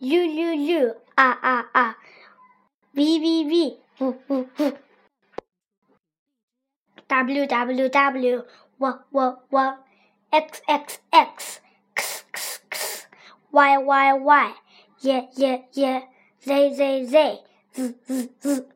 U U U ah ah ah V V V. V V V W W W. W W W X X X. X X X. Y Y Y. Yeah yeah yeah. Z Z Z Z Z Z.